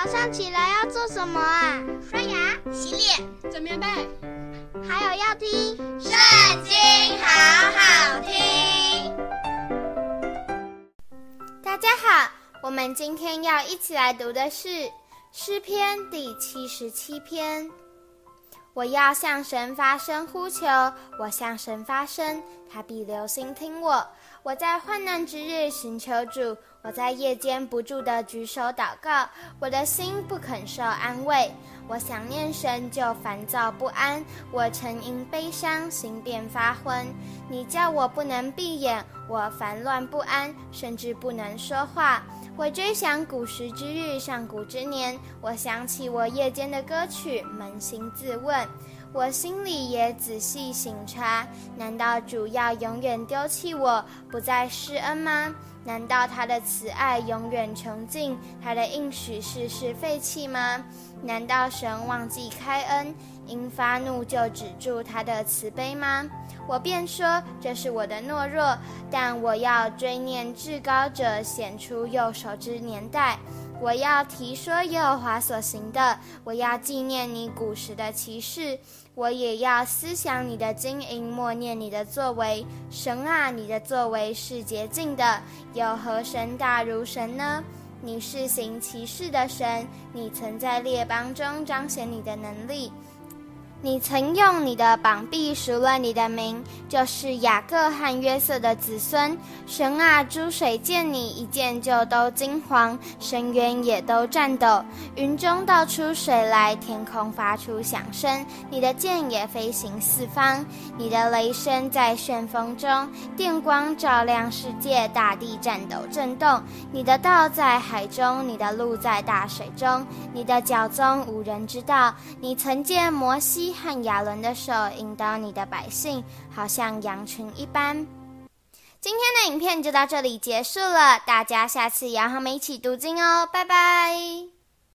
早上起来要做什么啊？刷牙、洗脸、整棉被，还有要听《圣经》，好好听。大家好，我们今天要一起来读的是诗篇第七十七篇。我要向神发声呼求，我向神发声，他必留心听我。我在患难之日寻求主，我在夜间不住的举手祷告，我的心不肯受安慰。我想念神就烦躁不安，我曾因悲伤心便发昏。你叫我不能闭眼，我烦乱不安，甚至不能说话。我追想古时之日，上古之年。我想起我夜间的歌曲，扪心自问，我心里也仔细省察。难道主要永远丢弃我，不再施恩吗？难道他的慈爱永远穷尽，他的应许世世废弃吗？难道神忘记开恩，因发怒就止住他的慈悲吗？我便说这是我的懦弱，但我要追念至高者显出右手之年代，我要提说耶和华所行的，我要纪念你古时的奇事，我也要思想你的经营，默念你的作为。神啊，你的作为是洁净的，有何神大如神呢？你是行奇事的神，你曾在列邦中彰显你的能力。你曾用你的膀臂赎了你的名，就是雅各和约瑟的子孙。神啊，诸水见你一见就都惊惶，深渊也都颤抖。云中倒出水来，天空发出响声。你的箭也飞行四方，你的雷声在旋风中，电光照亮世界，大地颤抖震动。你的道在海中，你的路在大水中，你的脚踪无人知道。你曾见摩西和亚伦的手引导你的百姓，好像羊群一般。今天的影片就到这里结束了，大家下次也要和我们一起读经哦，拜拜。